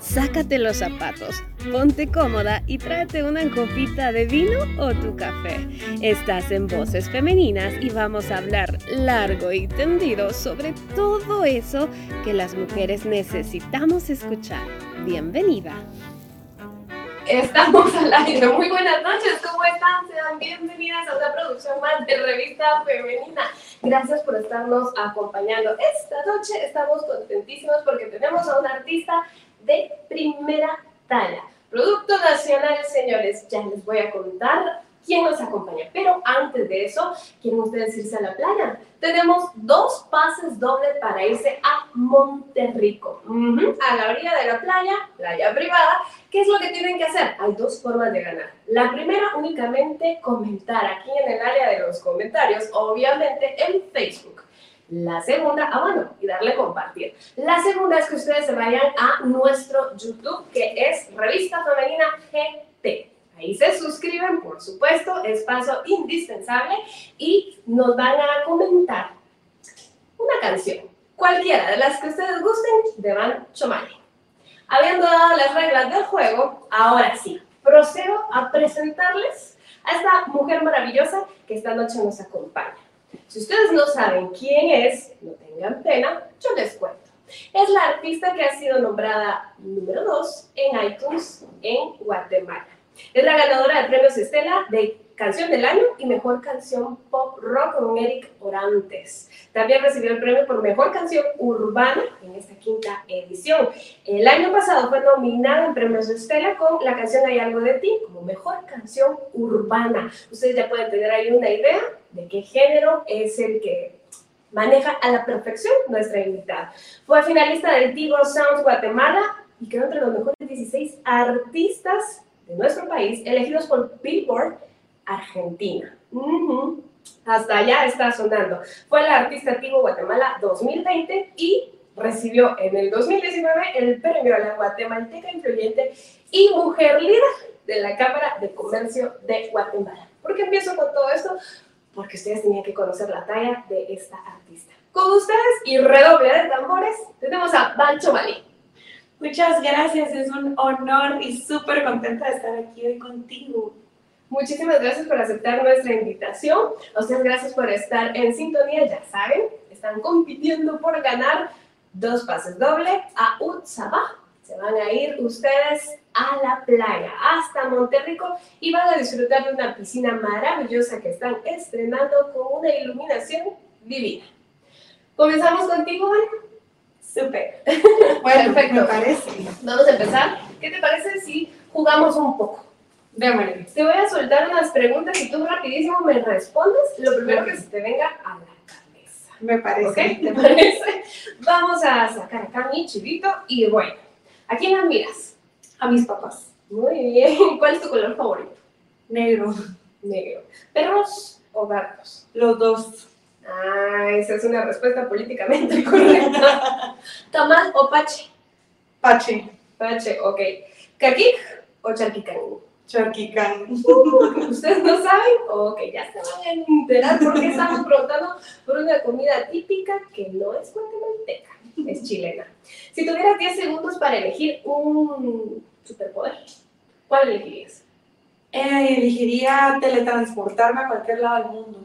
Sácate los zapatos, ponte cómoda y tráete una copita de vino o tu café. Estás en Voces Femeninas y vamos a hablar largo y tendido sobre todo eso que las mujeres necesitamos escuchar. Bienvenida. Estamos al aire. Muy buenas noches, ¿cómo están? Sean bienvenidas a una producción más de Revista Femenina. Gracias por estarnos acompañando. Esta noche estamos contentísimos porque tenemos a una artista de primera talla. Producto nacional, señores, ya les voy a contar quién nos acompaña. Pero antes de eso, ¿quieren ustedes irse a la playa? Tenemos dos pases dobles para irse a Monterrico, a la orilla de la playa, playa privada. ¿Qué es lo que tienen que hacer? Hay dos formas de ganar. La primera, únicamente comentar aquí en el área de los comentarios, obviamente en Facebook. La segunda, ah bueno, y darle compartir. La segunda es que ustedes se vayan a nuestro YouTube, que es Revista Femenina GT. Ahí se suscriben, por supuesto, es paso indispensable y nos van a comentar una canción, cualquiera de las que ustedes gusten, de Van Chomali. Habiendo dado las reglas del juego, ahora sí, procedo a presentarles a esta mujer maravillosa que esta noche nos acompaña. Si ustedes no saben quién es, no tengan pena, yo les cuento. Es la artista que ha sido nombrada número 2 en iTunes en Guatemala. Es la ganadora del premio Estela de Canción del Año y Mejor Canción Pop Rock con Eric Orantes. También recibió el premio por Mejor Canción Urbana en esta quinta edición. El año pasado fue nominada en Premios Estela con la canción Hay algo de ti como Mejor Canción Urbana. Ustedes ya pueden tener ahí una idea de qué género es el que maneja a la perfección nuestra invitada. Fue finalista del Tigo Sounds Guatemala y quedó entre los mejores 16 artistas de nuestro país, elegidos por Billboard Argentina. Hasta allá está sonando. Fue la artista Tigo Guatemala 2020 y recibió en el 2019 el premio a la guatemalteca influyente y mujer líder de la Cámara de Comercio de Guatemala. ¿Por qué empiezo con todo esto? Porque ustedes tenían que conocer la talla de esta artista. Con ustedes y redoble de tambores, tenemos a Bancho Malí. Muchas gracias, es un honor y súper contenta de estar aquí hoy contigo. Muchísimas gracias por aceptar nuestra invitación. A ustedes gracias por estar en sintonía, ya saben, están compitiendo por ganar dos pases doble a Utsaba. Se van a ir ustedes a la playa, hasta Monterrico, y van a disfrutar de una piscina maravillosa que están estrenando con una iluminación divina. ¿Comenzamos contigo, María? Súper. Bueno, perfecto. Me parece. Vamos a empezar. ¿Qué te parece si jugamos un poco? Démosle. Te voy a soltar unas preguntas y tú rapidísimo me respondes lo primero que se te venga a la cabeza. Me parece. ¿Ok? ¿Te parece? Vamos a sacar acá mi chivito y bueno, ¿a quién admiras? A mis papás. Muy bien. ¿Cuál es tu color favorito? Negro. Negro. ¿Perros o gatos? Los dos. Ah, esa es una respuesta políticamente correcta. ¿Tamal o pache? Pache. Pache, ok. ¿Caquic o charquicán? Charquicán. ¿Ustedes no saben? Ok, ya se van a enterar porque estamos preguntando por una comida típica que no es guatemalteca, es chilena. Si tuvieras 10 segundos para elegir un superpoder, ¿cuál elegirías? Eh, elegiría teletransportarme a cualquier lado del mundo.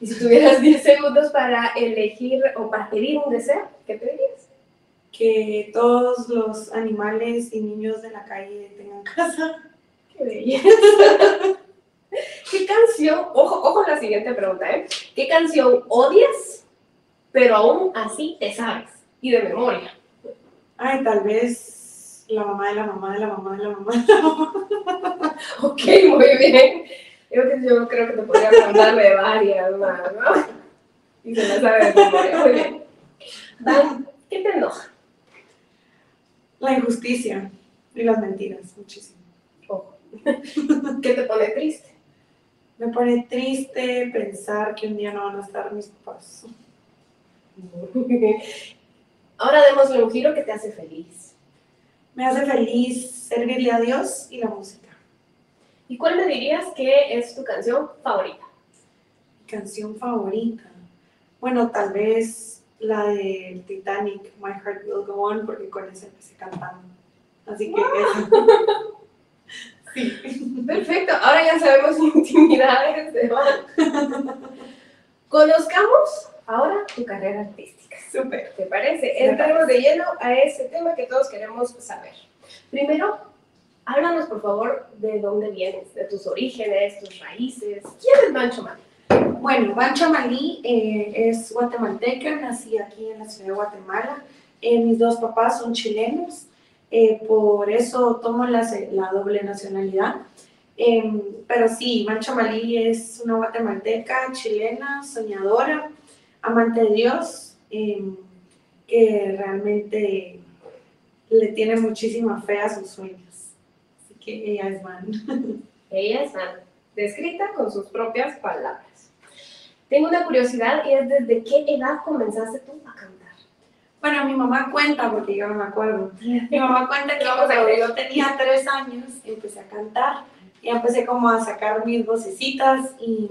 Y si tuvieras 10 segundos para elegir o para pedir un deseo, ¿qué pedirías? Que todos los animales y niños de la calle tengan casa. Qué belleza. ¿Qué canción, ojo, ojo la siguiente pregunta, ¿eh? ¿Qué canción odias, pero aún así te sabes y de memoria? Ay, tal vez la mamá de la mamá de la mamá de la mamá de la mamá. Ok, muy bien. Yo, que- yo creo que te podría contar de varias más, ¿no? Y se las sabe de memoria. Muy bien. Dan, ¿qué te enoja? La injusticia y las mentiras, muchísimo. Ojo. ¿Qué te pone triste? Me pone triste pensar que un día no van a estar mis papás. Ahora démosle un giro que te hace feliz. Me hace feliz servirle a Dios y la música. ¿Y cuál me dirías que es tu canción favorita? Mi canción favorita. Bueno, tal vez la de Titanic, My Heart Will Go On, porque con esa empecé cantando. Así que. Sí. Perfecto, ahora ya sabemos intimidades de. Conozcamos ahora tu carrera artística. Súper. ¿Te parece? Entremos de lleno a ese tema que todos queremos saber. Primero, háblanos por favor de dónde vienes, de tus orígenes, tus raíces. ¿Quién es Mancho Mali? Bueno, Bancho Malí eh, es guatemalteca, nací aquí en la ciudad de Guatemala. Eh, mis dos papás son chilenos, eh, por eso tomo la, la doble nacionalidad. Em, pero sí, Mancho Malí es una guatemalteca, chilena, soñadora, amante de Dios, em, que realmente le tiene muchísima fe a sus sueños. Así que ella es Van. Ella es Van, descrita con sus propias palabras. Tengo una curiosidad y es desde qué edad comenzaste tú a cantar. Bueno, mi mamá cuenta, porque yo no me acuerdo. Mi mamá cuenta que cuando yo tenía tres años empecé a cantar y empecé como a sacar mis vocecitas y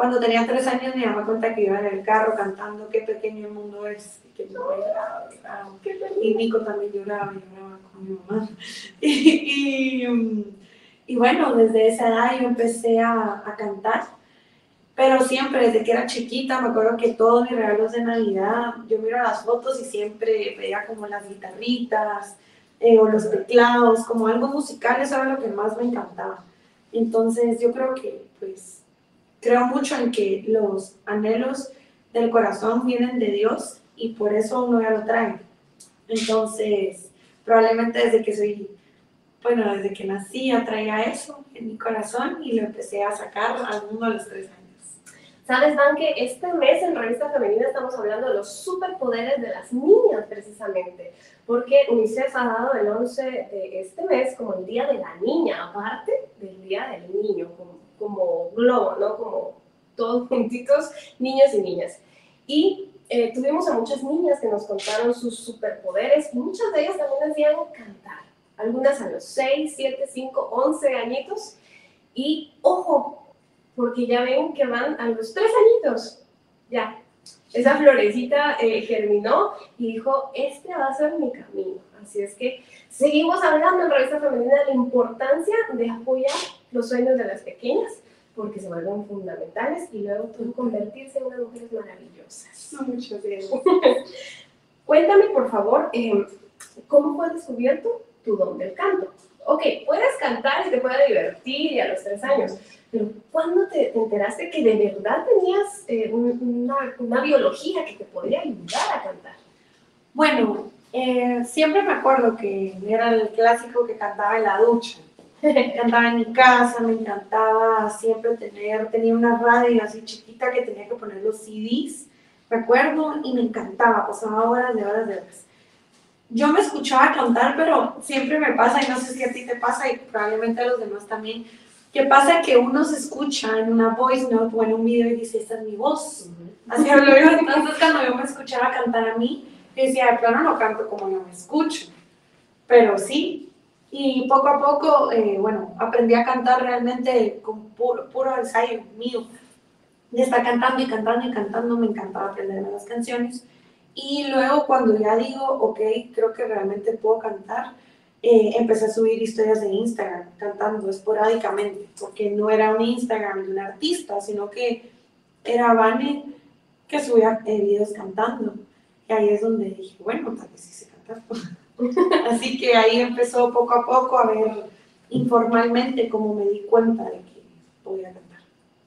cuando tenía tres años mi mamá cuenta que iba en el carro cantando qué pequeño el mundo es y que lloraba, lloraba. y Nico también lloraba, lloraba con mi mamá y, y, y bueno, desde esa edad yo empecé a, a cantar pero siempre, desde que era chiquita, me acuerdo que todos mis regalos de Navidad, yo miro las fotos y siempre veía como las guitarritas eh, o los teclados, como algo musical, eso era lo que más me encantaba. Entonces yo creo que, pues, creo mucho en que los anhelos del corazón vienen de Dios y por eso uno ya lo trae. Entonces, probablemente desde que soy, bueno, desde que nací ya traía eso en mi corazón y lo empecé a sacar al mundo a los tres años. ¿Sabes, Van, que este mes en Revista Femenina estamos hablando de los superpoderes de las niñas, precisamente? Porque UNICEF ha dado el 11 de este mes como el Día de la Niña, aparte del Día del Niño, como, como globo, ¿no? Como todos juntitos, niños y niñas. Y eh, tuvimos a muchas niñas que nos contaron sus superpoderes y muchas de ellas también hacían cantar. Algunas a los 6, 7, 5, 11 añitos. Y ojo, porque ya ven que van a los tres añitos. Ya, esa florecita eh, germinó y dijo, este va a ser mi camino. Así es que seguimos hablando en Revista Femenina de la importancia de apoyar los sueños de las pequeñas, porque se vuelven fundamentales y luego tú convertirse en unas mujeres maravillosas. Muchas gracias. Cuéntame, por favor, eh, ¿cómo fue descubierto tu don del canto? Ok, puedes cantar y te puede divertir y a los tres años, pero ¿cuándo te, te enteraste que de verdad tenías eh, un- una, una biología que te podría ayudar a cantar? Bueno, eh, siempre me acuerdo que era el clásico que cantaba en la ducha. Cantaba en mi casa, me encantaba siempre tener, tenía una radio así chiquita que tenía que poner los CDs, me acuerdo, y me encantaba, pasaba horas de horas de horas. Yo me escuchaba cantar, pero siempre me pasa, y no sé si a ti te pasa, y probablemente a los demás también, que pasa que uno se escucha en una voice note o en un video y dice, esta es mi voz. Así hablo yo, entonces cuando yo me escuchaba cantar a mí, decía, de plano no canto como yo me escucho, pero sí. Y poco a poco, eh, bueno, aprendí a cantar realmente con puro, puro ensayo mío. De estar cantando y cantando y cantando, me encantaba aprenderme las canciones. Y luego cuando ya digo, ok, creo que realmente puedo cantar, eh, empecé a subir historias de Instagram cantando esporádicamente, porque no era un Instagram de un artista, sino que era Vane que subía eh, videos cantando. Y ahí es donde dije, bueno, tal vez sí sé cantar. Así que ahí empezó poco a poco a ver informalmente cómo me di cuenta de que podía cantar.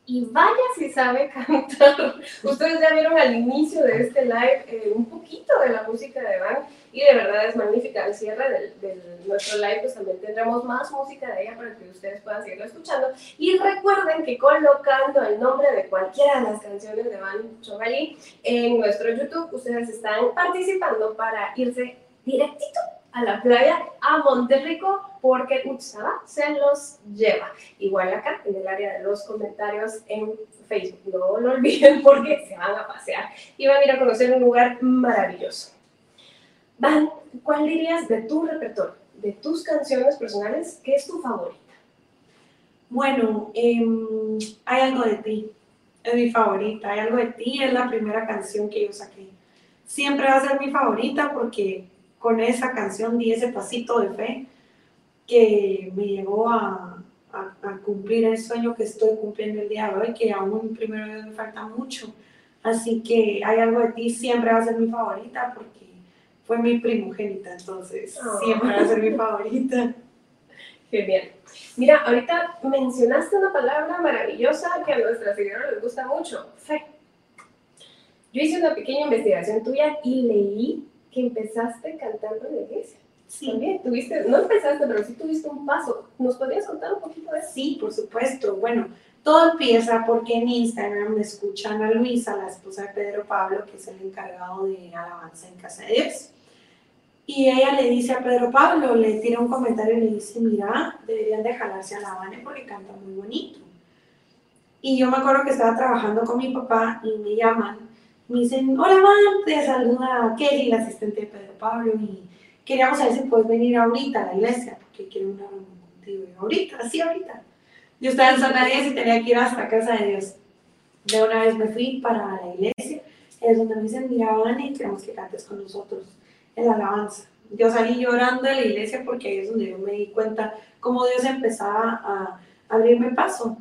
Y vaya si sabe cantar. Ustedes ya vieron al inicio de este live eh, un poquito de la música de Van y de verdad es magnífica. Al cierre del, del nuestro live pues también tendremos más música de ella para que ustedes puedan seguirlo escuchando. Y recuerden que colocando el nombre de cualquiera de las canciones de Van Chogali en nuestro YouTube, ustedes están participando para irse directito a la playa, a Monterrico, porque Utsaba se los lleva. Igual acá, en el área de los comentarios en Facebook. No lo olviden porque se van a pasear y van a ir a conocer un lugar maravilloso. Van, ¿cuál dirías de tu repertorio, de tus canciones personales, qué es tu favorita? Bueno, em, hay algo de ti, es mi favorita. Hay algo de ti, es la primera canción que yo saqué. Siempre va a ser mi favorita porque con esa canción di ese pasito de fe que me llevó a, a, cumplir el sueño que estoy cumpliendo el día de hoy, que aún primero me falta mucho. Así que hay algo de ti, siempre va a ser mi favorita porque fue mi primogénita, entonces ah. siempre va a ser mi favorita. Genial. Mira, ahorita mencionaste una palabra maravillosa que a nuestras seguidores les gusta mucho, fe. Yo hice una pequeña investigación tuya y leí que empezaste cantando en la iglesia. Sí. También tuviste, no empezaste, pero sí tuviste un paso. ¿Nos podrías contar un poquito de eso? Sí, por supuesto. Bueno, todo empieza porque en Instagram me escuchan a Luisa, la esposa de Pedro Pablo, que es el encargado de alabanza en Casa de Dios. Y ella le dice a Pedro Pablo, le tira un comentario y le dice, mira, deberían de jalarse a la Habana porque canta muy bonito. Y yo me acuerdo que estaba trabajando con mi papá y me llaman, me dicen, hola, man, te saluda Kelly, la asistente de Pedro Pablo, y queríamos saber si puedes venir ahorita a la iglesia, porque quiero una reunión contigo. Y ahorita, sí, ahorita. Yo estaba en zona 10 y tenía que ir hasta casa de Dios. De una vez me fui para la iglesia, es donde me dicen, mira, Vani, queremos que cantes con nosotros en la alabanza. Yo salí llorando de la iglesia porque ahí es donde yo me di cuenta cómo Dios empezaba a abrirme paso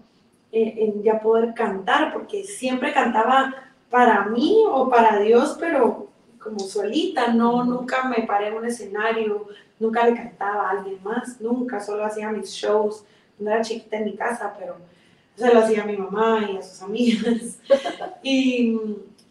en, en ya poder cantar, porque siempre cantaba para mí o para Dios, pero como solita, no, nunca me paré en un escenario, nunca le cantaba a alguien más, nunca, solo hacía mis shows, no era chiquita en mi casa, pero se lo hacía a mi mamá y a sus amigas. y,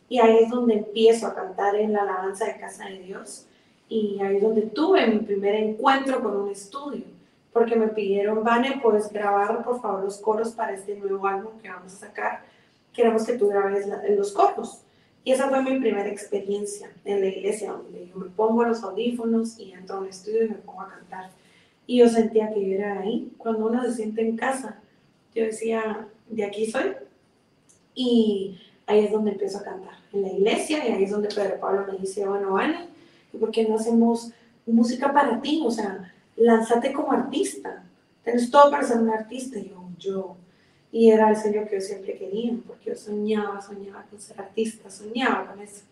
y ahí es donde empiezo a cantar en la alabanza de Casa de Dios. Y ahí es donde tuve mi primer encuentro con un estudio, porque me pidieron, Vane, puedes grabar por favor los coros para este nuevo álbum que vamos a sacar. Queremos que tú grabes los coros. Y esa fue mi primera experiencia en la iglesia, donde yo me pongo los audífonos y entro a un estudio y me pongo a cantar. Y yo sentía que yo era ahí. Cuando uno se siente en casa, yo decía, de aquí soy. Y ahí es donde empiezo a cantar, en la iglesia, y ahí es donde Pedro Pablo me dice, bueno, vale, ¿por qué no hacemos música para ti? O sea, lánzate como artista. Tienes todo para ser un artista. Y yo, yo, y era el sueño que yo siempre quería, porque yo soñaba, soñaba con ser artista, soñaba con eso.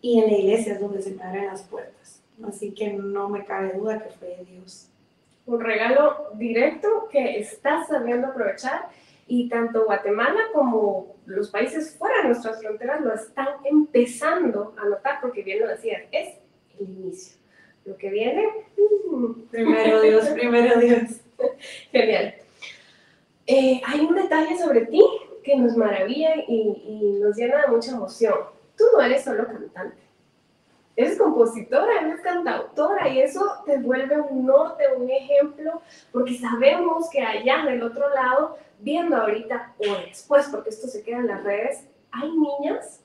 Y en la iglesia es donde se me abren las puertas. Así que no me cabe duda que fue Dios. Un regalo directo que estás sabiendo aprovechar y tanto Guatemala como los países fuera de nuestras fronteras lo están empezando a notar porque bien lo decías, es el inicio. Lo que viene, mm. primero Dios, primero Dios. Genial. Eh, hay un detalle sobre ti que nos maravilla y, nos llena de mucha emoción. Tú no eres solo cantante, eres compositora, eres cantautora y eso te vuelve un norte, un ejemplo, porque sabemos que allá del otro lado, viendo ahorita o después, porque esto se queda en las redes, hay niñas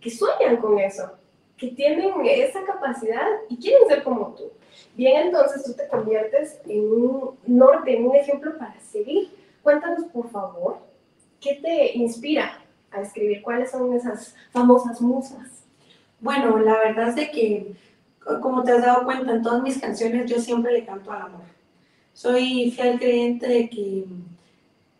que sueñan con eso, que tienen esa capacidad y quieren ser como tú. Bien, entonces tú te conviertes en un norte, en un ejemplo para seguir. Cuéntanos, por favor, ¿qué te inspira a escribir? ¿Cuáles son esas famosas musas? Bueno, la verdad es de que, como te has dado cuenta, en todas mis canciones yo siempre le canto al amor. Soy fiel creyente de que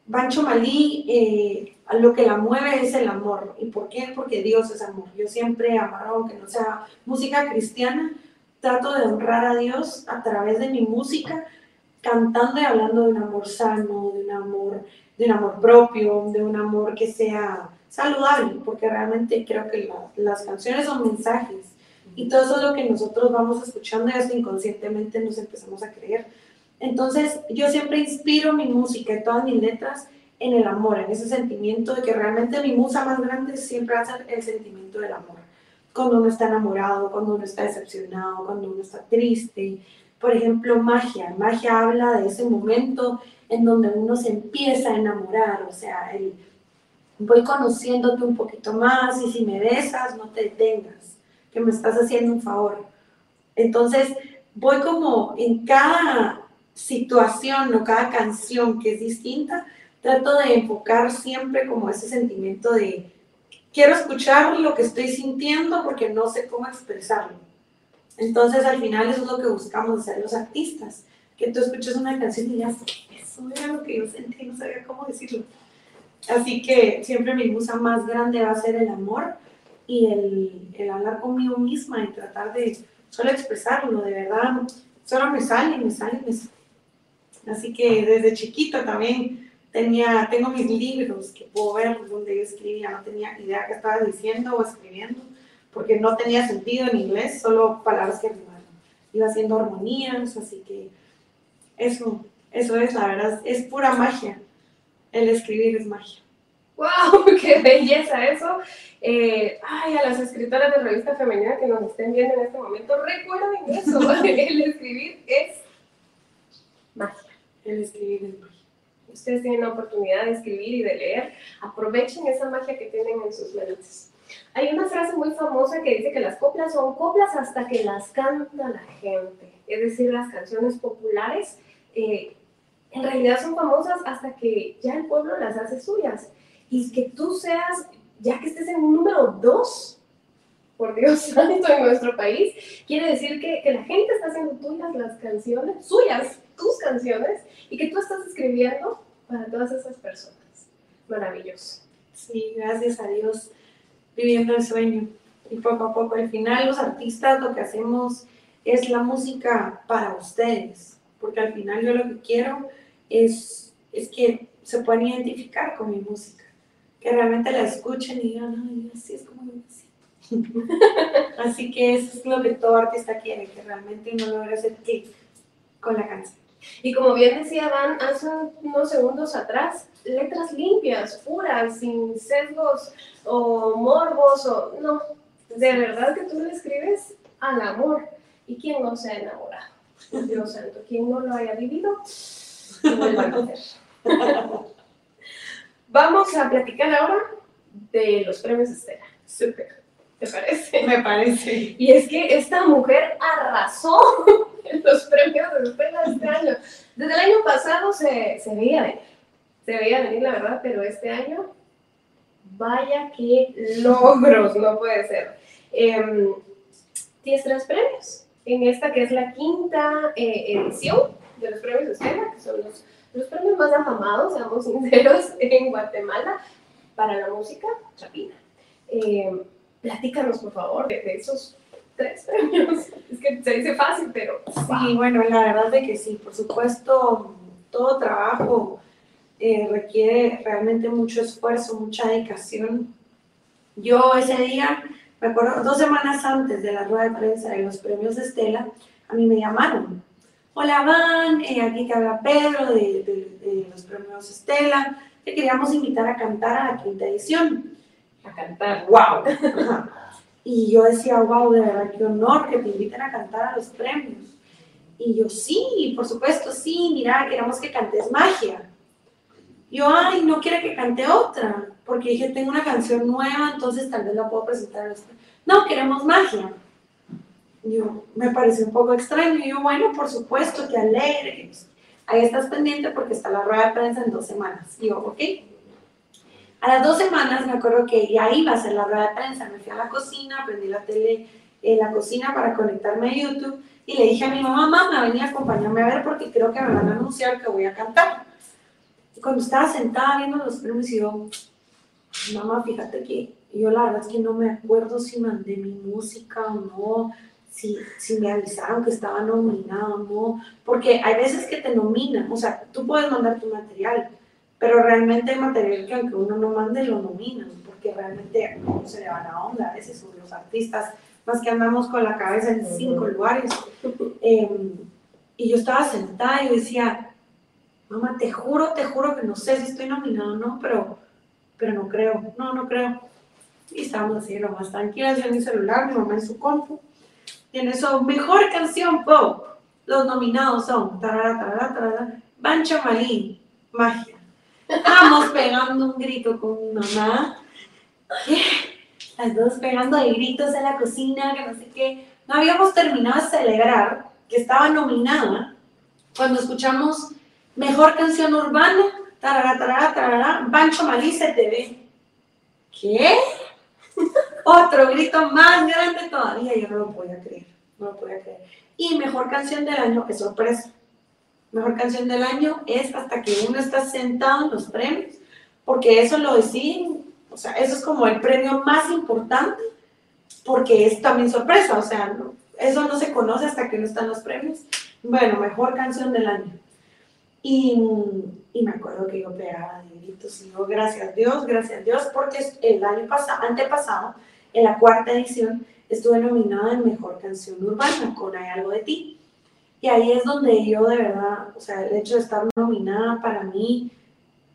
Bancho Malí, eh, lo que la mueve es el amor. ¿Y por qué? Porque Dios es amor. Yo siempre amado, aunque no sea música cristiana, trato de honrar a Dios a través de mi música, cantando y hablando de un amor sano, de un amor, de un amor propio, de un amor que sea saludable, porque realmente creo que las canciones son mensajes y todo eso es lo que nosotros vamos escuchando y hasta inconscientemente nos empezamos a creer. Entonces yo siempre inspiro mi música y todas mis letras en el amor, en ese sentimiento de que realmente mi musa más grande siempre hace el sentimiento del amor cuando uno está enamorado, cuando uno está decepcionado, cuando uno está triste. Por ejemplo, magia. Magia habla de ese momento en donde uno se empieza a enamorar, o sea, el, voy conociéndote un poquito más y si me besas, no te detengas, que me estás haciendo un favor. Entonces, voy como en cada situación o cada canción que es distinta, trato de enfocar siempre como ese sentimiento de, quiero escuchar lo que estoy sintiendo porque no sé cómo expresarlo. Entonces, al final, eso es lo que buscamos hacer los artistas, que tú escuches una canción y digas, eso era lo que yo sentí, no sabía cómo decirlo. Así que siempre mi musa más grande va a ser el amor y el, el hablar conmigo misma y tratar de solo expresarlo, de verdad, solo me sale, me sale, me sale. Así que desde chiquita también tenía, tengo mis libros que puedo ver donde yo escribía, no tenía idea qué estaba diciendo o escribiendo, porque no tenía sentido en inglés, solo palabras que rimaban. Iba haciendo armonías, así que eso, eso es, la verdad, es pura magia. El escribir es magia. ¡Wow! ¡Qué belleza eso! Eh, ay, a las escritoras de revista femenina que nos estén viendo en este momento, recuerden eso. El escribir es magia. El escribir es magia. Ustedes tienen la oportunidad de escribir y de leer. Aprovechen esa magia que tienen en sus mentes. Hay una frase muy famosa que dice que las coplas son coplas hasta que las canta la gente. Es decir, las canciones populares eh, en realidad son famosas hasta que ya el pueblo las hace suyas. Y que tú seas, ya que estés en un número dos, por Dios santo, en nuestro país, quiere decir que, que, la gente está haciendo tuyas las canciones, suyas, tus canciones, y que tú estás escribiendo para todas esas personas. Maravilloso. Sí, gracias a Dios, viviendo el sueño. Y poco a poco, al final, los artistas lo que hacemos es la música para ustedes, porque al final yo lo que quiero es, es que se puedan identificar con mi música, que realmente la escuchen y digan, ay, así es como yo Así que eso es lo que todo artista quiere, que realmente uno logre hacer clic con la canción. Y como bien decía Van hace unos segundos atrás, letras limpias, puras, sin sesgos o morbos o no, de verdad que tú le escribes al amor. ¿Y quién no se ha enamorado? Dios santo, quien no lo haya vivido, Vamos a platicar ahora de los premios Estela. Súper. ¿Te parece? Me parece. Y es que esta mujer arrasó en los premios Estela este año. Desde el año pasado se, se veía venir. Se veía venir, la verdad, pero este año, vaya que logros, no puede ser. Eh, tienes tres premios en esta que es la quinta eh, edición de los premios Estela, que son los, los premios más afamados, seamos sinceros, en Guatemala para la música chapina. Eh, platícanos, por favor, de, esos tres premios. Es que se dice fácil, pero... Sí, bueno, la verdad es que sí, por supuesto, todo trabajo eh, requiere realmente mucho esfuerzo, mucha dedicación. Yo ese día, me acuerdo, dos semanas antes de la rueda de prensa de los premios de Estela, a mí me llamaron Hola Van, eh, aquí te habla Pedro de, los premios Estela. Te queríamos invitar a cantar a la quinta edición. A cantar. ¡Wow! y yo decía, wow, de verdad, qué honor que te inviten a cantar a los premios. Y yo, sí, por supuesto, sí, mira, queremos que cantes magia. Yo, ay, no quiero que cante otra, porque dije, tengo una canción nueva, entonces tal vez la puedo presentar. Este". No, queremos magia. Yo, me pareció un poco extraño. Y yo, bueno, por supuesto, que alegre. Ahí estás pendiente porque está la rueda de prensa en dos semanas. Yo, ok. A las dos semanas me acuerdo que ya iba a ser la rueda de prensa. Me fui a la cocina, prendí la tele en la cocina para conectarme a YouTube y le dije a mi mamá, mamá, venía a acompañarme a ver porque creo que me van a anunciar que voy a cantar. Y cuando estaba sentada viendo los premios, yo, mamá, fíjate que yo la verdad es que no me acuerdo si mandé mi música o no si, si me avisaron que estaba nominado o no, porque hay veces que te nominan, o sea, tú puedes mandar tu material, pero realmente hay material que aunque uno no mande, lo nominan, porque realmente no se le va la onda, a veces son los artistas, más que andamos con la cabeza en cinco lugares. Em, y yo estaba sentada y decía, mamá, te juro, te juro que no sé si estoy nominado o no, pero, pero no creo, no, no creo. Y estábamos así, lo más tranquilas, yo en mi celular, mi mamá en su compu tiene su mejor canción pop. Los nominados son tarara, tarara, tarara, Bancho Malín, Magia. Estamos pegando un grito con mi mamá. Las dos pegando de gritos en la cocina, que no sé qué. No habíamos terminado de celebrar que estaba nominada cuando escuchamos Mejor Canción Urbana, tarara, tarara, tarara, Bancho Malí se te ve. ¿Qué? Otro grito más grande todavía, yo no lo podía creer, no lo podía creer. Y mejor canción del año, es sorpresa. Mejor canción del año es hasta que uno está sentado en los premios, porque eso lo deciden, o sea, eso es como el premio más importante, porque es también sorpresa, o sea, eso no se conoce hasta que no están los premios. Bueno, mejor canción del año. Y, y me acuerdo que yo pegaba de gritos y yo, gracias Dios, gracias Dios, porque el año pasado, antepasado, en la cuarta edición, estuve nominada en Mejor Canción Urbana con Hay Algo de Ti. Y ahí es donde yo de verdad, o sea, el hecho de estar nominada para mí,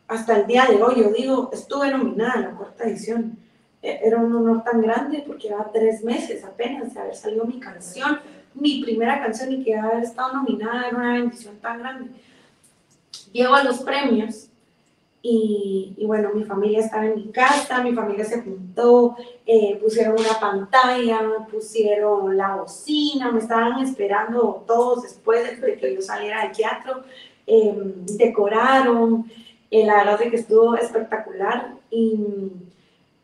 hasta el día de hoy, yo digo, estuve nominada en la cuarta edición. E, era un honor tan grande porque llevaba tres meses apenas de haber salido mi canción, mi primera canción y que haber estado nominada era una bendición tan grande. Llego a los premios y, y, bueno, mi familia estaba en mi casa, mi familia se juntó, eh, pusieron una pantalla, pusieron la bocina, me estaban esperando todos después de que yo saliera del teatro, eh, decoraron, eh, la verdad que estuvo espectacular y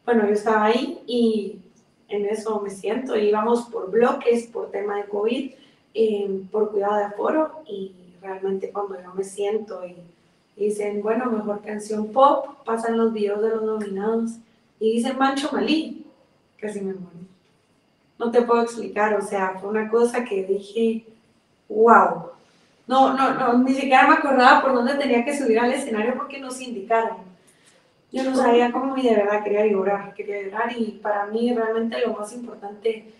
bueno, yo estaba ahí y en eso me siento, íbamos por bloques, por tema de COVID, por cuidado de aforo y realmente cuando yo me siento y dicen, bueno, mejor canción pop, pasan los videos de los nominados y dicen Mancho Malí, casi me morí. No te puedo explicar, o sea, fue una cosa que dije, wow. No, no, no, ni siquiera me acordaba por dónde tenía que subir al escenario porque nos indicaron. Yo no sabía cómo y de verdad quería llorar, quería llorar y para mí realmente lo más importante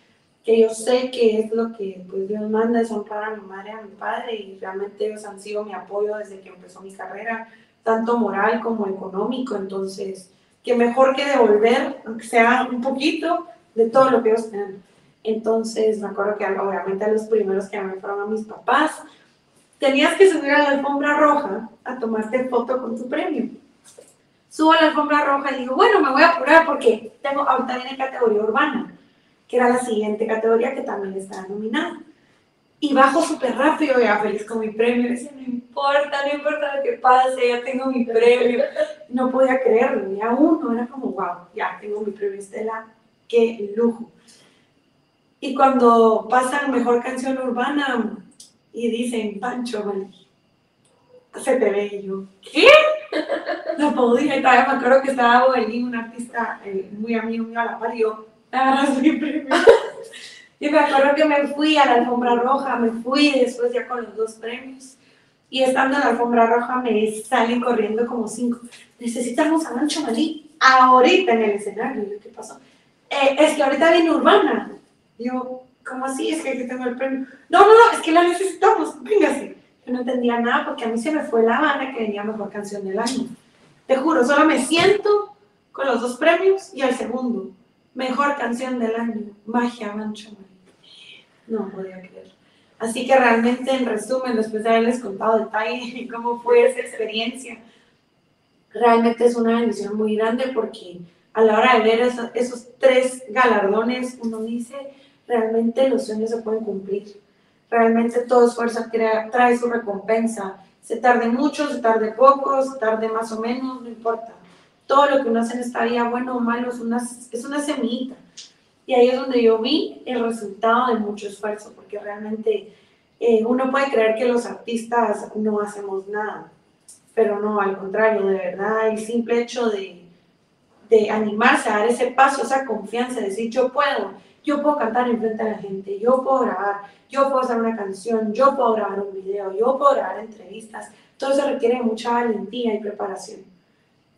que yo sé que es lo que pues, Dios manda, es honrar a mi madre, a mi padre, y realmente ellos han sido mi apoyo desde que empezó mi carrera, tanto moral como económico, entonces, que mejor que devolver, aunque sea un poquito, de todo lo que ellos tienen. Entonces, me acuerdo que obviamente los primeros que me fueron a mis papás, tenías que subir a la alfombra roja a tomarte foto con tu premio. Subo a la alfombra roja y digo, bueno, me voy a apurar porque tengo, ahorita viene categoría urbana que era la siguiente categoría que también estaba nominada. Y bajo súper rápido, ya feliz con mi premio. Decía, no importa, no importa lo que pase, ya tengo mi premio. No podía creerlo, ya uno era como, wow, ya tengo mi premio Estela, qué lujo. Y cuando pasan mejor canción urbana y dicen Pancho se te ve y yo, ¿qué? No podía, y todavía me acuerdo que estaba Boelín, un artista eh, muy amigo mío a la par, y me acuerdo que me fui a la alfombra roja, me fui después ya con los dos premios. Y estando en la alfombra roja me salen corriendo como cinco. Necesitamos a Mancho Malí ahorita en el escenario. ¿Qué pasó? Eh, es que ahorita viene Urbana. Digo, ¿cómo así? Es que aquí tengo el premio. No, no, no, es que la necesitamos. Véngase. Yo no entendía nada porque a mí se me fue la Habana que venía mejor canción del año. Te juro, solo me siento con los dos premios y al segundo. Mejor canción del año, Magia Mancho No podía creer. Así que realmente, en resumen, después de haberles contado detalle cómo fue esa experiencia, realmente es una bendición muy grande porque a la hora de ver esos, tres galardones, uno dice, realmente los sueños se pueden cumplir. Realmente todo esfuerzo trae su recompensa. Se tarde mucho, se tarde poco, se tarde más o menos, no importa todo lo que uno hace en esta vida, bueno o malo, es una, es una semillita. Y ahí es donde yo vi el resultado de mucho esfuerzo, porque realmente eh, uno puede creer que los artistas no hacemos nada, pero no, al contrario, de verdad, el simple hecho de, de animarse a dar ese paso, esa confianza, de decir yo puedo, yo puedo cantar en frente a la gente, yo puedo grabar, yo puedo hacer una canción, yo puedo grabar un video, yo puedo grabar entrevistas, todo eso requiere mucha valentía y preparación.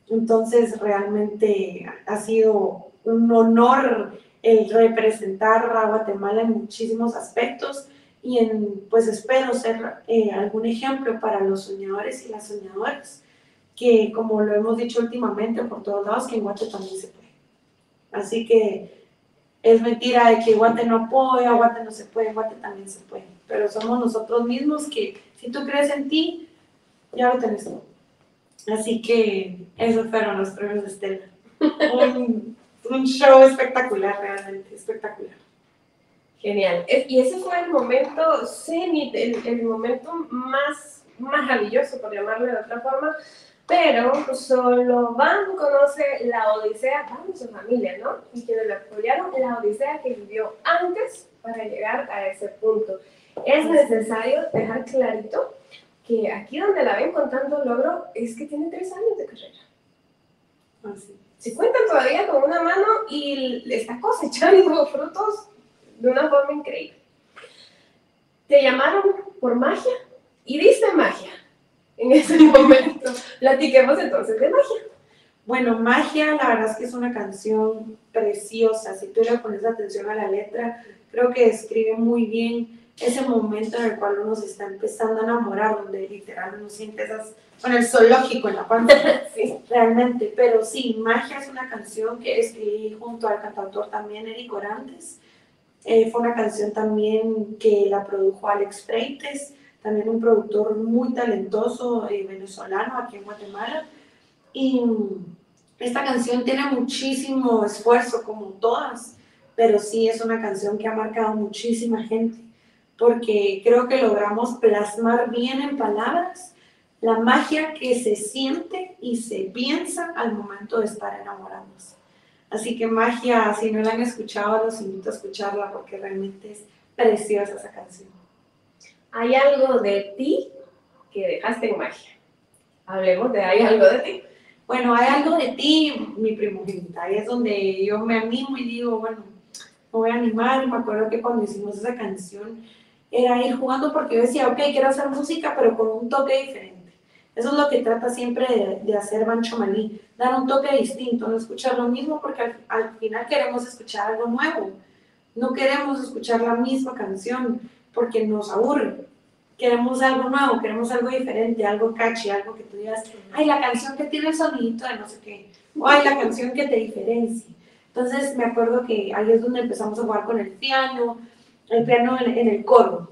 Entonces, realmente ha sido un honor el representar a Guatemala en muchísimos aspectos y en, pues espero ser eh, algún ejemplo para los soñadores y las soñadoras, que como lo hemos dicho últimamente por todos lados, que en Guate también se puede. Así que es mentira de que Guate no apoya, Guate no se puede, Guate también se puede. Pero somos nosotros mismos que si tú crees en ti, ya lo tenés todo. Así que esos fueron los premios de Estela. un, un, show espectacular, realmente, espectacular. Genial. Y ese fue el momento cenit, el, momento más maravilloso, por llamarlo de otra forma, pero solo Van conoce la odisea, Van y su familia, ¿no? Y quienes lo apoyaron, la odisea que vivió antes para llegar a ese punto. Es necesario dejar clarito que aquí donde la ven con tanto logro es que tiene tres años de carrera. Ah, Se cuentan todavía con una mano y está cosechando frutos de una forma increíble. te llamaron por magia y diste magia en ese momento. Platiquemos entonces de magia. Bueno, Magia, la verdad es que es una canción preciosa. Si tú le pones atención a la letra, creo que describe muy bien ese momento en el cual uno se está empezando a enamorar, donde literal uno siente esas, con el zoológico en la panza, sí. realmente. Pero sí, Magia es una canción que escribí junto al cantautor también Eric Orantes. Eh, fue una canción también que la produjo Alex Freites, también un productor muy talentoso eh, venezolano aquí en Guatemala. Y esta canción tiene muchísimo esfuerzo, como todas, pero sí es una canción que ha marcado muchísima gente, porque creo que logramos plasmar bien en palabras la magia que se siente y se piensa al momento de estar enamorándose. Así que magia, si no la han escuchado, los invito a escucharla porque realmente es preciosa esa canción. Hay algo de ti que dejaste en magia. Hablemos de hay algo de ti bueno, hay algo de ti, mi primogénita, ahí es donde yo me animo y digo, bueno, me voy a animar, me acuerdo que cuando hicimos esa canción era ir jugando porque yo decía, ok, quiero hacer música, pero con un toque diferente. Eso es lo que trata siempre de, hacer Bancho Maní, dar un toque distinto, no escuchar lo mismo, porque al, al final queremos escuchar algo nuevo. No queremos escuchar la misma canción porque nos aburre queremos algo nuevo, queremos algo diferente, algo catchy, algo que tú digas, ay, la canción que tiene el sonidito de no sé qué, o ay, la canción que te diferencia. Entonces me acuerdo que ahí es donde empezamos a jugar con el piano, el piano en, el coro.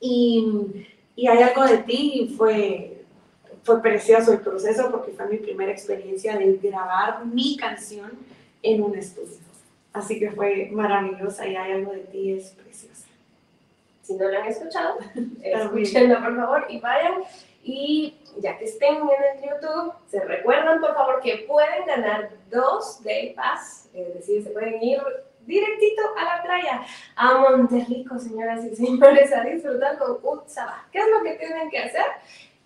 Y, y, hay algo de ti y fue, fue precioso el proceso porque fue mi primera experiencia de grabar mi canción en un estudio. Así que fue maravillosa y hay algo de ti, es precioso. Si no lo han escuchado, escúchenlo por favor y vayan. Y ya que estén en el YouTube, se recuerdan por favor que pueden ganar dos Day Pass, es decir, se pueden ir directito a la playa, a Monterrico, señoras y señores, a disfrutar con Utsaba. ¿Qué es lo que tienen que hacer?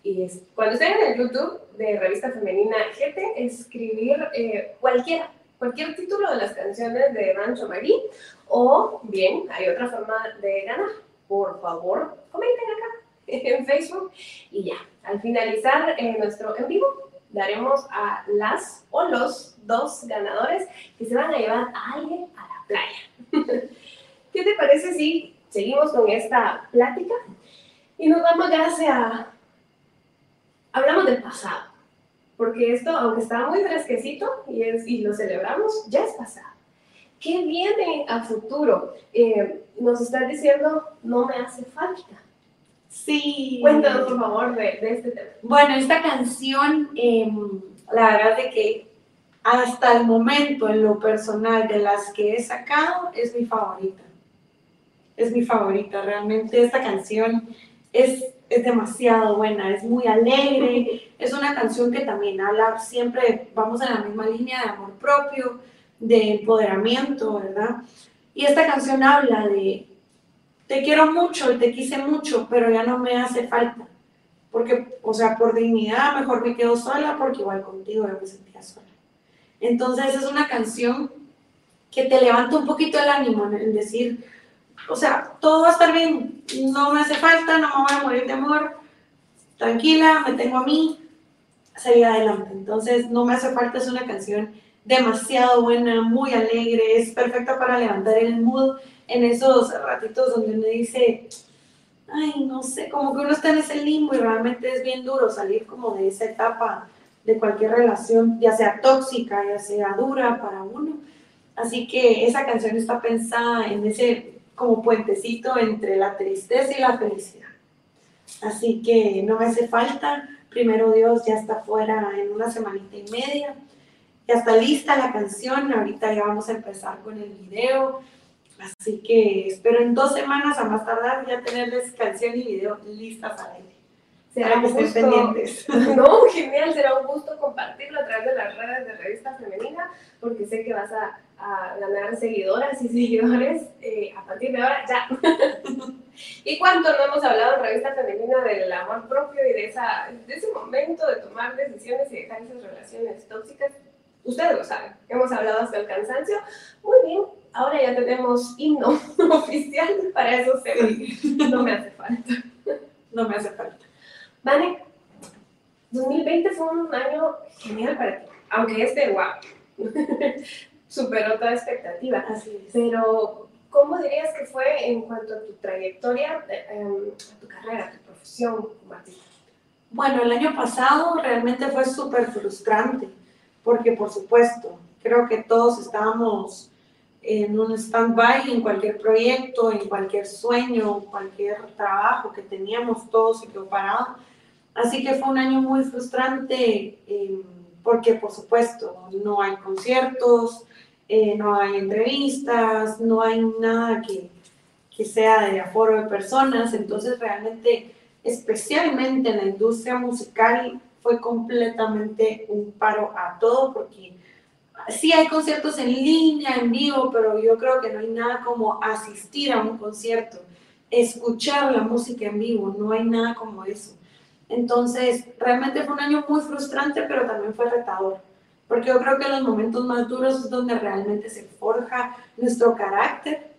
Y es, cuando estén en el YouTube de Revista Femenina GT, escribir eh, cualquiera, cualquier título de las canciones de Rancho Marí, o bien hay otra forma de ganar por favor, comenten acá en Facebook y ya. Al finalizar eh, nuestro en vivo, daremos a las o los dos ganadores que se van a llevar a alguien a la playa. ¿Qué te parece si seguimos con esta plática y nos vamos ya hacia... Hablamos del pasado, porque esto, aunque está muy fresquecito y, y lo celebramos, ya es pasado. ¿Qué viene a futuro? Eh, nos estás diciendo, no me hace falta. Sí. Cuéntanos, por favor, de, este tema. Bueno, esta canción, em, la verdad es que hasta el momento, en lo personal, de las que he sacado, es mi favorita. Es mi favorita, realmente esta canción es, es demasiado buena, es muy alegre, es una canción que también habla siempre, vamos en la misma línea de amor propio, de empoderamiento, ¿verdad? Y esta canción habla de, te quiero mucho y te quise mucho, pero ya no me hace falta. Porque, o sea, por dignidad mejor me quedo sola porque igual contigo yo me sentía sola. Entonces es una canción que te levanta un poquito el ánimo en decir, o sea, todo va a estar bien, no me hace falta, no me voy a morir de amor, tranquila, me tengo a mí, seguir adelante. Entonces, no me hace falta, es una canción demasiado buena, muy alegre, es perfecta para levantar el mood en esos ratitos donde uno dice, ay, no sé, como que uno está en ese limbo y realmente es bien duro salir como de esa etapa de cualquier relación, ya sea tóxica, ya sea dura para uno. Así que esa canción está pensada en ese como puentecito entre la tristeza y la felicidad. Así que no me hace falta. Primero Dios ya está fuera en una semanita y media. Ya está lista la canción, ahorita ya vamos a empezar con el video. Así que espero en dos semanas a más tardar ya tenerles canción y video listas al aire. Será un gusto, pendientes. No, genial, será un gusto compartirlo a través de las redes de Revista Femenina, porque sé que vas a, ganar seguidoras y seguidores eh, a partir de ahora ya. ¿Y cuánto no hemos hablado en Revista Femenina del amor propio y de, esa, de ese momento de tomar decisiones y dejar esas relaciones tóxicas? ustedes lo saben, hemos hablado hasta el cansancio. Muy bien, ahora ya tenemos himno oficial, para eso se no me hace falta. No me hace falta. Vale, 2020 fue un año genial para ti, aunque este, wow, superó toda expectativa. Así es. Pero, ¿cómo dirías que fue en cuanto a tu trayectoria, eh, em, a tu carrera, a tu profesión como artista? Bueno, el año pasado realmente fue súper frustrante, porque por supuesto, creo que todos estábamos en un stand-by en cualquier proyecto, en cualquier sueño, cualquier trabajo que teníamos, todo se quedó parado. Así que fue un año muy frustrante eh, porque, por supuesto, no hay conciertos, eh, no hay entrevistas, no hay nada que, que sea de aforo de personas. Entonces, realmente, especialmente en la industria musical, fue completamente un paro a todo porque sí hay conciertos en línea, en vivo, pero yo creo que no hay nada como asistir a un concierto, escuchar la música en vivo, no hay nada como eso. Entonces, realmente fue un año muy frustrante, pero también fue retador, porque yo creo que los momentos más duros es donde realmente se forja nuestro carácter,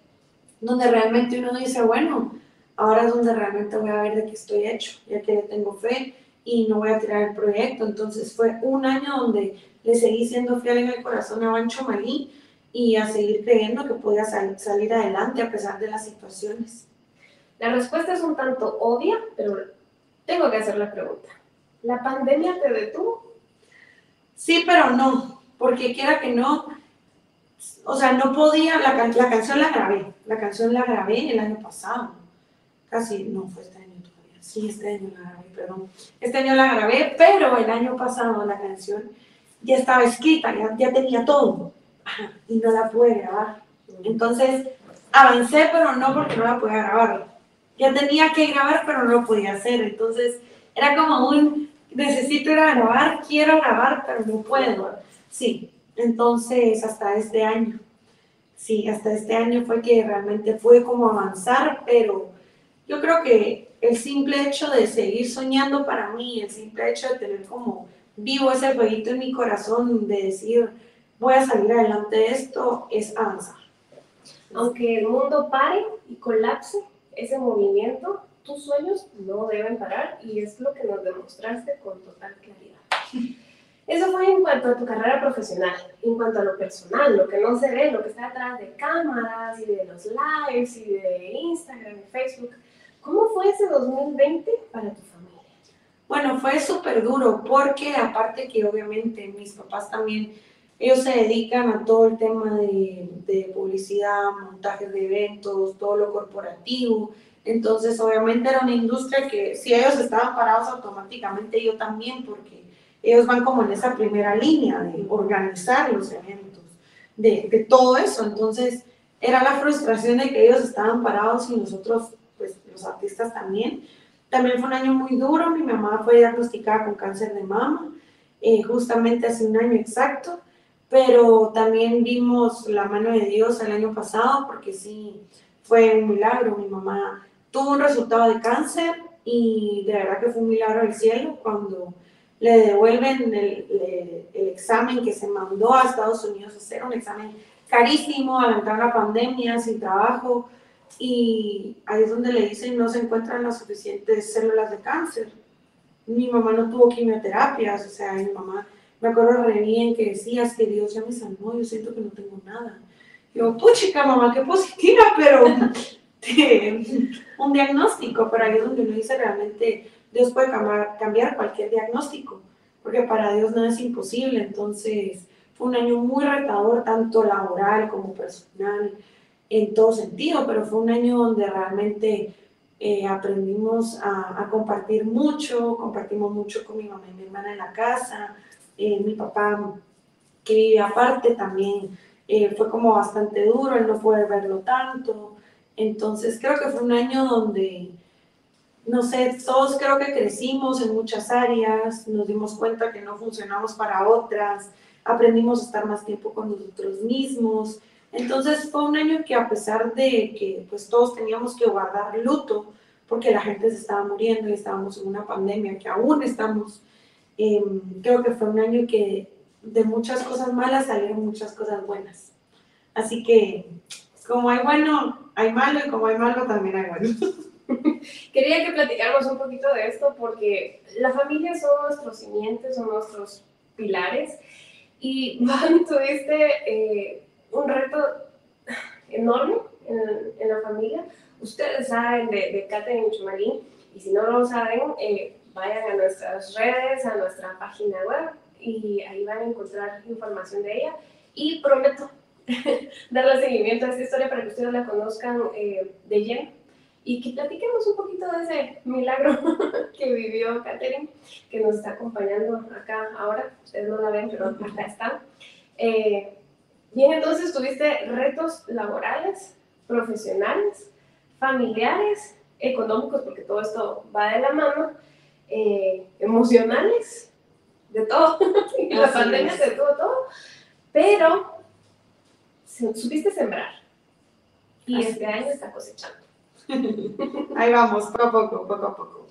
donde realmente uno dice, bueno, ahora es donde realmente voy a ver de qué estoy hecho, ya que tengo fe y no voy a tirar el proyecto. Entonces fue un año donde le seguí siendo fiel en el corazón a Bancho Malí y a seguir creyendo que podía salir adelante a pesar de las situaciones. La respuesta es un tanto obvia, pero tengo que hacer la pregunta. ¿La pandemia te detuvo? Sí, pero no, porque quiera que no, o sea, no podía, la, la canción la grabé, la canción la grabé el año pasado, casi, no fue este año todavía, sí, este año la grabé, perdón, este año la grabé, pero el año pasado la canción ya estaba escrita, ya, tenía todo, y no la pude grabar. Entonces, avancé, pero no porque no la podía grabar. Ya tenía que grabar, pero no lo podía hacer. Entonces, era como un, necesito ir a grabar, quiero grabar, pero no puedo. Sí, entonces, hasta este año. Sí, hasta este año fue que realmente fue como avanzar, pero yo creo que el simple hecho de seguir soñando para mí, el simple hecho de tener como vivo ese fueguito en mi corazón de decir, voy a salir adelante de esto, es avanzar. Aunque el mundo pare y colapse, ese movimiento, tus sueños no deben parar y es lo que nos demostraste con total claridad. Eso fue en cuanto a tu carrera profesional, en cuanto a lo personal, lo que no se ve, lo que está detrás de cámaras y de los lives y de Instagram y Facebook. ¿Cómo fue ese 2020 para tu familia? Bueno, fue súper duro porque aparte que obviamente mis papás también, ellos se dedican a todo el tema de, publicidad, montajes de eventos, todo lo corporativo. Entonces, obviamente era una industria que si ellos estaban parados automáticamente, yo también, porque ellos van como en esa primera línea de organizar los eventos, de, de todo eso. Entonces, era la frustración de que ellos estaban parados y nosotros, pues los artistas también. También fue un año muy duro, mi mamá fue diagnosticada con cáncer de mama, eh, justamente hace un año exacto, pero también vimos la mano de Dios el año pasado, porque sí, fue un milagro, mi mamá tuvo un resultado de cáncer y de verdad que fue un milagro del cielo cuando le devuelven el, examen que se mandó a Estados Unidos a hacer, un examen carísimo, al entrar la pandemia, sin trabajo, y ahí es donde le dicen no se encuentran las suficientes células de cáncer. Mi mamá no tuvo quimioterapias, o sea, mi mamá, me acuerdo re bien que decías que Dios ya me sanó, yo siento que no tengo nada. Yo, chica mamá, qué positiva, pero un diagnóstico, pero ahí es donde uno dice realmente Dios puede cambiar, cambiar cualquier diagnóstico, porque para Dios nada es imposible, entonces fue un año muy retador, tanto laboral como personal, en todo sentido, pero fue un año donde realmente eh, aprendimos a, compartir mucho, compartimos mucho con mi mamá y mi hermana en la casa, eh, mi papá que aparte también eh, fue como bastante duro, él no puede verlo tanto, entonces creo que fue un año donde, no sé, todos creo que crecimos en muchas áreas, nos dimos cuenta que no funcionamos para otras, aprendimos a estar más tiempo con nosotros mismos, entonces fue un año que a pesar de que pues todos teníamos que guardar luto, porque la gente se estaba muriendo y estábamos en una pandemia que aún estamos, em, creo que fue un año que de muchas cosas malas salieron muchas cosas buenas. Así que como hay bueno, hay malo y como hay malo también hay bueno. Quería que platicáramos un poquito de esto porque la familia son nuestros cimientos, son nuestros pilares. Y Juan, tuviste eh, un reto enorme en, la familia. Ustedes saben de, de Catherine Chumalín y si no lo saben, eh, vayan a nuestras redes, a nuestra página web y ahí van a encontrar información de ella. Y prometo darle seguimiento a esta historia para que ustedes la conozcan eh, de lleno y que platiquemos un poquito de ese milagro que vivió Catherine, que nos está acompañando acá ahora. Ustedes no la ven, pero acá está. Eh, bien, entonces tuviste retos laborales, profesionales, familiares, económicos, porque todo esto va de la mano, eh, emocionales, de todo, y la pandemia de todo, todo, pero supiste sembrar. Y este año está cosechando. Ahí vamos, poco a poco, poco a poco.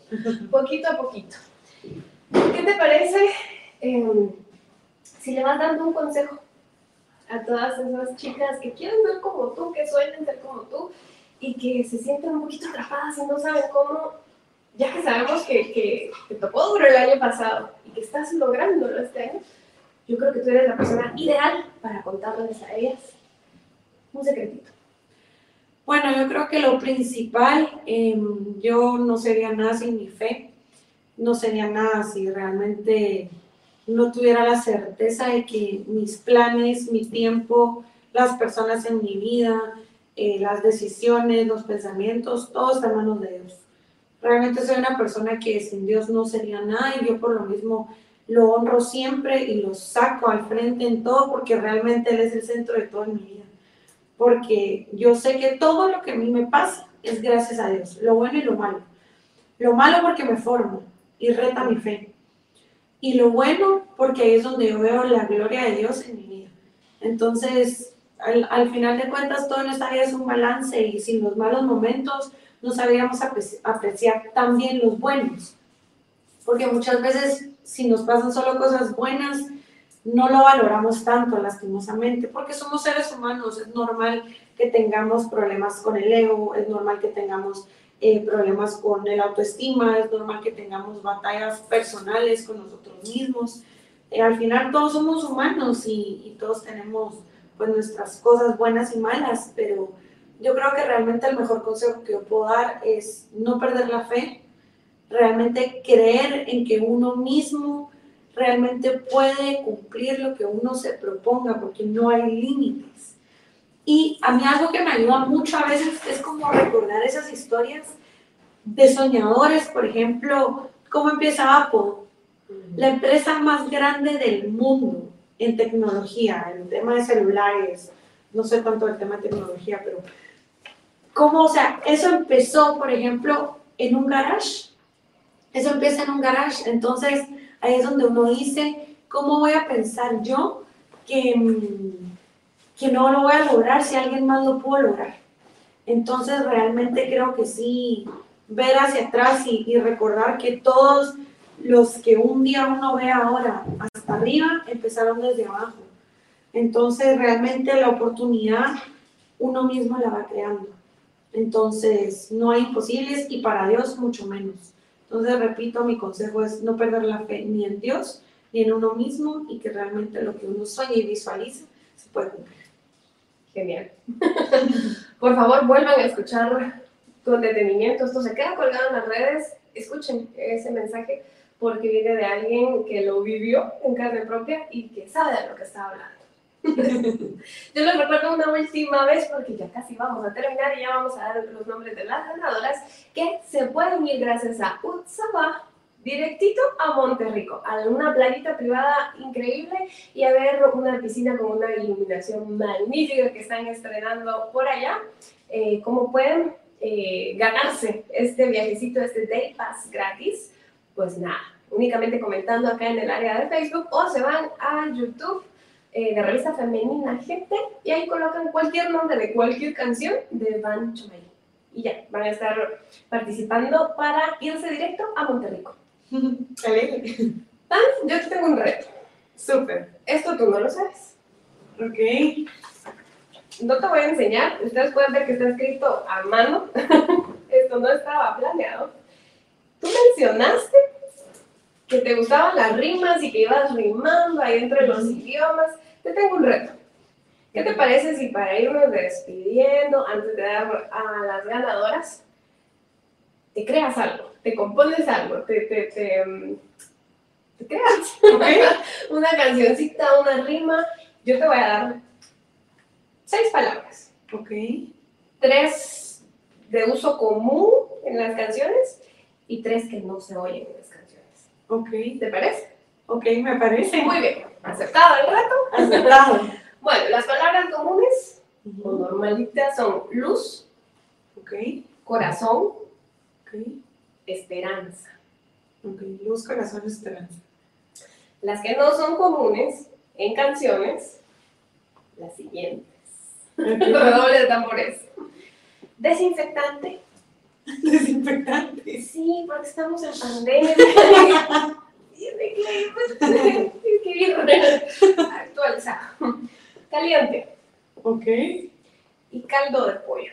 Poquito a poquito. ¿Qué te parece em, si le vas dando un consejo a todas esas chicas que quieren ser como tú, que suelen ser como tú y que se sienten un poquito atrapadas y no saben cómo, ya que sabemos que, que, que tocó duro el año pasado y que estás lográndolo este año, yo creo que tú eres la persona ideal para contarles a ellas un secretito. Bueno, yo creo que lo principal, em, yo no sería nada sin mi fe, no sería nada si realmente no tuviera la certeza de que mis planes, mi tiempo, las personas en mi vida, eh, las decisiones, los pensamientos, todo está en manos de Dios. Realmente soy una persona que sin Dios no sería nada y yo por lo mismo lo honro siempre y lo saco al frente en todo porque realmente Él es el centro de todo en mi vida porque yo sé que todo lo que a mí me pasa es gracias a Dios, lo bueno y lo malo. Lo malo porque me forma y reta mi fe. Y lo bueno porque ahí es donde yo veo la gloria de Dios en mi vida. Entonces, al, final de cuentas, todo en esta vida es un balance y sin los malos momentos no sabríamos apreciar también los buenos. Porque muchas veces, si nos pasan solo cosas buenas, no lo valoramos tanto lastimosamente porque somos seres humanos, es normal que tengamos problemas con el ego, es normal que tengamos eh, problemas con el autoestima, es normal que tengamos batallas personales con nosotros mismos. Eh, al final todos somos humanos y, y, todos tenemos pues nuestras cosas buenas y malas, pero yo creo que realmente el mejor consejo que yo puedo dar es no perder la fe, realmente creer en que uno mismo realmente puede cumplir lo que uno se proponga, porque no hay límites. Y a mí algo que me ayuda mucho a veces es como recordar esas historias de soñadores, por ejemplo, cómo empieza Apple, la empresa más grande del mundo en tecnología, en el tema de celulares, no sé tanto del tema de tecnología, pero cómo, o sea, eso empezó, por ejemplo, en un garage. Eso empieza en un garage, entonces Ahí es donde uno dice, ¿cómo voy a pensar yo que, mm, que no lo voy a lograr si alguien más lo pudo lograr? Entonces realmente creo que sí, ver hacia atrás y, y recordar que todos los que un día uno ve ahora hasta arriba empezaron desde abajo. Entonces realmente la oportunidad uno mismo la va creando. Entonces no hay imposibles y para Dios mucho menos. Entonces, repito, mi consejo es no perder la fe ni en Dios ni en uno mismo y que realmente lo que uno sueña y visualiza se puede cumplir. Genial. Por favor, vuelvan a escuchar con detenimiento. Esto se queda colgado en las redes. Escuchen ese mensaje porque viene de alguien que lo vivió en carne propia y que sabe de lo que está hablando. Yo lo recuerdo una última vez porque ya casi vamos a terminar y ya vamos a dar los nombres de las ganadoras que se pueden ir gracias a Utsaba directito a Monterrico, a una playita privada increíble y a ver una piscina con una iluminación magnífica que están estrenando por allá. Eh, ¿Cómo pueden eh, ganarse este viajecito, este Day Pass gratis? Pues nada, únicamente comentando acá en el área de Facebook o se van a YouTube eh, de revista femenina Gente y ahí colocan cualquier nombre de cualquier canción de Van Chomay. Y ya, van a estar participando para irse directo a Monterrico. Tan, yo tengo un reto. Súper. Esto tú no lo sabes. Ok. no te voy a enseñar, ustedes pueden ver que está escrito a mano, esto no estaba planeado. Tú mencionaste que te gustaban las rimas y que ibas rimando ahí entre los idiomas. Te tengo un reto. ¿Qué te parece si para irnos despidiendo, antes de dar a las ganadoras, te creas algo, te compones algo, te, te, te, mm, te creas una cancioncita, una rima? Yo te voy a dar seis palabras. Ok. Tres de uso común en las canciones y tres que no se oyen en las canciones. Ok. ¿Te parece? Ok, me parece. Muy bien. ¿Aceptado el reto? Aceptado. Bueno, las palabras comunes o normalitas son luz, Ok. corazón, Ok. Esperanza. Ok. Luz, corazón, esperanza. Las que no son comunes en canciones, las siguientes. Redoble de tambores. Desinfectante. Desinfectante. Sí, porque estamos en pandemia. Actualizado. Caliente Ok. y caldo de pollo.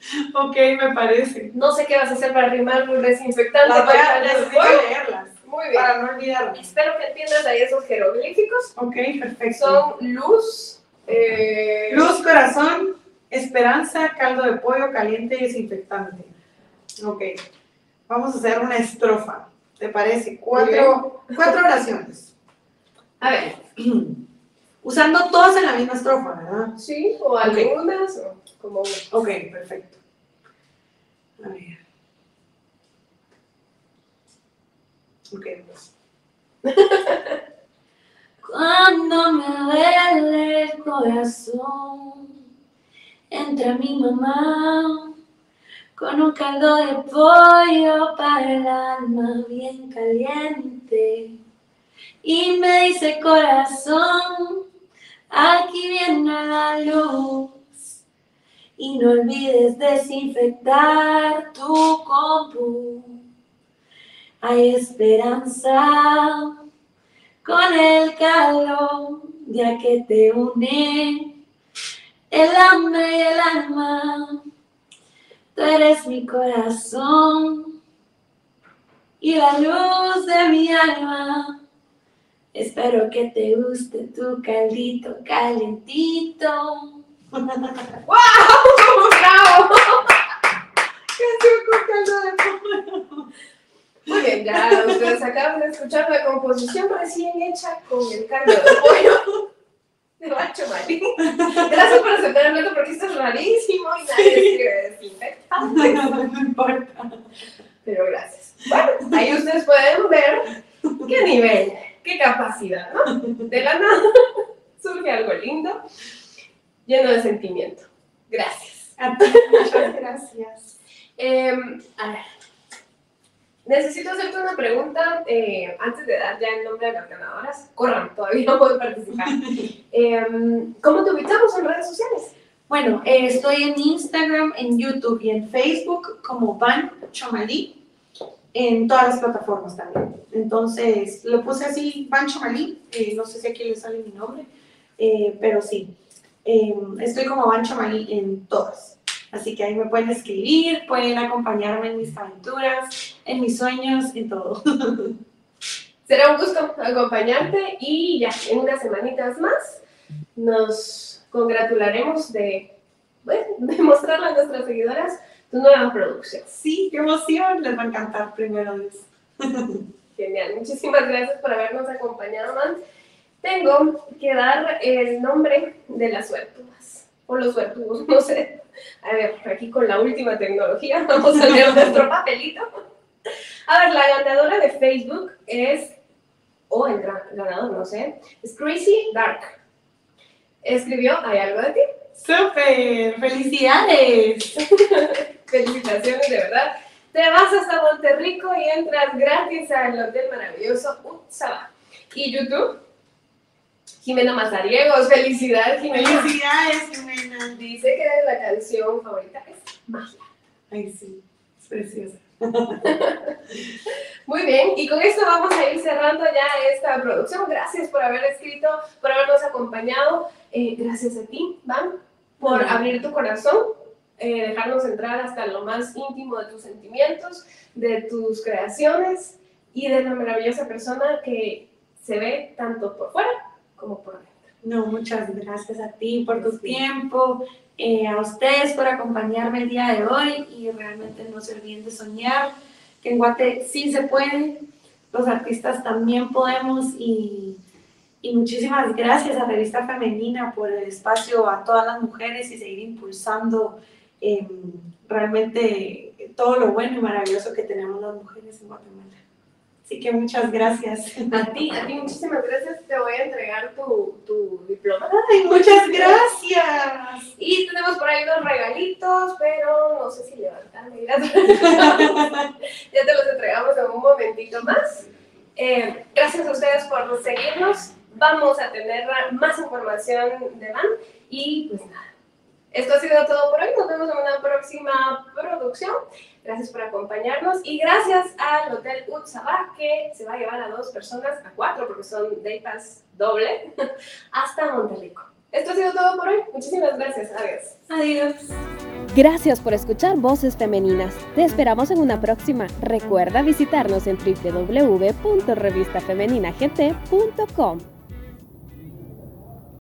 Ok, me parece. No sé qué vas a hacer para rimar un desinfectante Las voy a leerlas Muy bien. para no olvidarlas. Espero que entiendas ahí esos jeroglíficos. Ok, perfecto. Son luz, eh, Luz, corazón, esperanza, caldo de pollo, caliente y desinfectante. Ok. Vamos a hacer una estrofa. ¿Te parece? Cuatro, cuatro oraciones. A ver, Usando todas en la misma estrofa, ¿verdad? sí, o algunas, o como una. Ok, perfecto. A ver. Ok, pues. Cuando me duele el corazón, entra mi mamá con un caldo de pollo para el alma bien caliente. Y me dice corazón, aquí viene la luz. Y no olvides desinfectar tu compu. Hay esperanza con el calor, ya que te une el hambre y el alma. Tú eres mi corazón y la luz de mi alma. Espero que te guste tu caldito calentito. ¡Bravo! Muy bien, ya ustedes acaban de escuchar la composición recién hecha con el caldo de pollo de Bacho Marín. Gracias por aceptar el reto porque esto es rarísimo y nadie escribe desinfectante. no importa. Pero gracias. Bueno, ahí ustedes pueden ver qué nivel, qué capacidad, ¿no? De la nada surge algo lindo, lleno de sentimiento. Gracias. A ti, muchas gracias. Em, a ver, necesito hacerte una pregunta eh, antes de dar ya el nombre de las ganadoras. Corran, todavía no pueden participar. Em, ¿Cómo te ubicamos en redes sociales? Bueno, eh, estoy en Instagram, en YouTube y en Facebook como Van Chomalí, en todas las plataformas también. Entonces, lo puse así, Van Chomalí, eh, no sé si aquí le sale mi nombre, eh, pero sí, eh, estoy como Van Chomalí en todas. Así que ahí me pueden escribir, pueden acompañarme en mis aventuras, en mis sueños, en todo. Será un gusto acompañarte y ya en unas semanitas más nos congratularemos de, bueno, de mostrarle a nuestras seguidoras tu nueva producción. Sí, qué emoción, les va a encantar primero Dios. Genial, muchísimas gracias por habernos acompañado, Man. Tengo que dar el nombre de las suertudas, o los suertudos, no sé. A ver, aquí con la última tecnología, vamos a leer nuestro papelito. A ver, la ganadora de Facebook es, o el gra- ganador, no sé, es Crazy Dark. Escribió, ¿hay algo de ti? ¡Súper! ¡Felicidades! Felicitaciones, de verdad. Te vas hasta Monterrico y entras gratis al hotel maravilloso Utsaba. Y YouTube, Jimena Mazariegos. Felicidades, Jimena. ¡Felicidades, Jimena! Dice que la canción favorita es Magia. Ay, sí, es preciosa. Muy bien, y con esto vamos a ir cerrando ya esta producción. Gracias por haber escrito, por habernos acompañado. Eh, gracias a ti, Van, por abrir tu corazón, eh, dejarnos entrar hasta lo más íntimo de tus sentimientos, de tus creaciones y de la maravillosa persona que se ve tanto por fuera como por dentro. No, muchas gracias a ti por tu tiempo, eh, a ustedes por acompañarme el día de hoy y realmente no se olviden de soñar, que en Guate sí se puede, los artistas también podemos y, y muchísimas gracias a Revista Femenina por el espacio a todas las mujeres y seguir impulsando eh, realmente todo lo bueno y maravilloso que tenemos las mujeres en Guatemala. Así que muchas gracias. A ti, a ti muchísimas gracias. Te voy a entregar tu, tu diploma. Ay, muchas gracias. Y tenemos por ahí unos regalitos, pero no sé si levantan. ya te los entregamos en un momentito más. Eh, gracias a ustedes por seguirnos. Vamos a tener más información de VAN y pues nada. Esto ha sido todo por hoy. Nos vemos en una próxima producción. Gracias por acompañarnos y gracias al Hotel Utsaba que se va a llevar a dos personas, a cuatro porque son day pass doble, hasta Monterrico. Esto ha sido todo por hoy. Muchísimas gracias. Adiós. Adiós. Gracias por escuchar Voces Femeninas. Te esperamos en una próxima. Recuerda visitarnos en www.revistafemeninagt.com.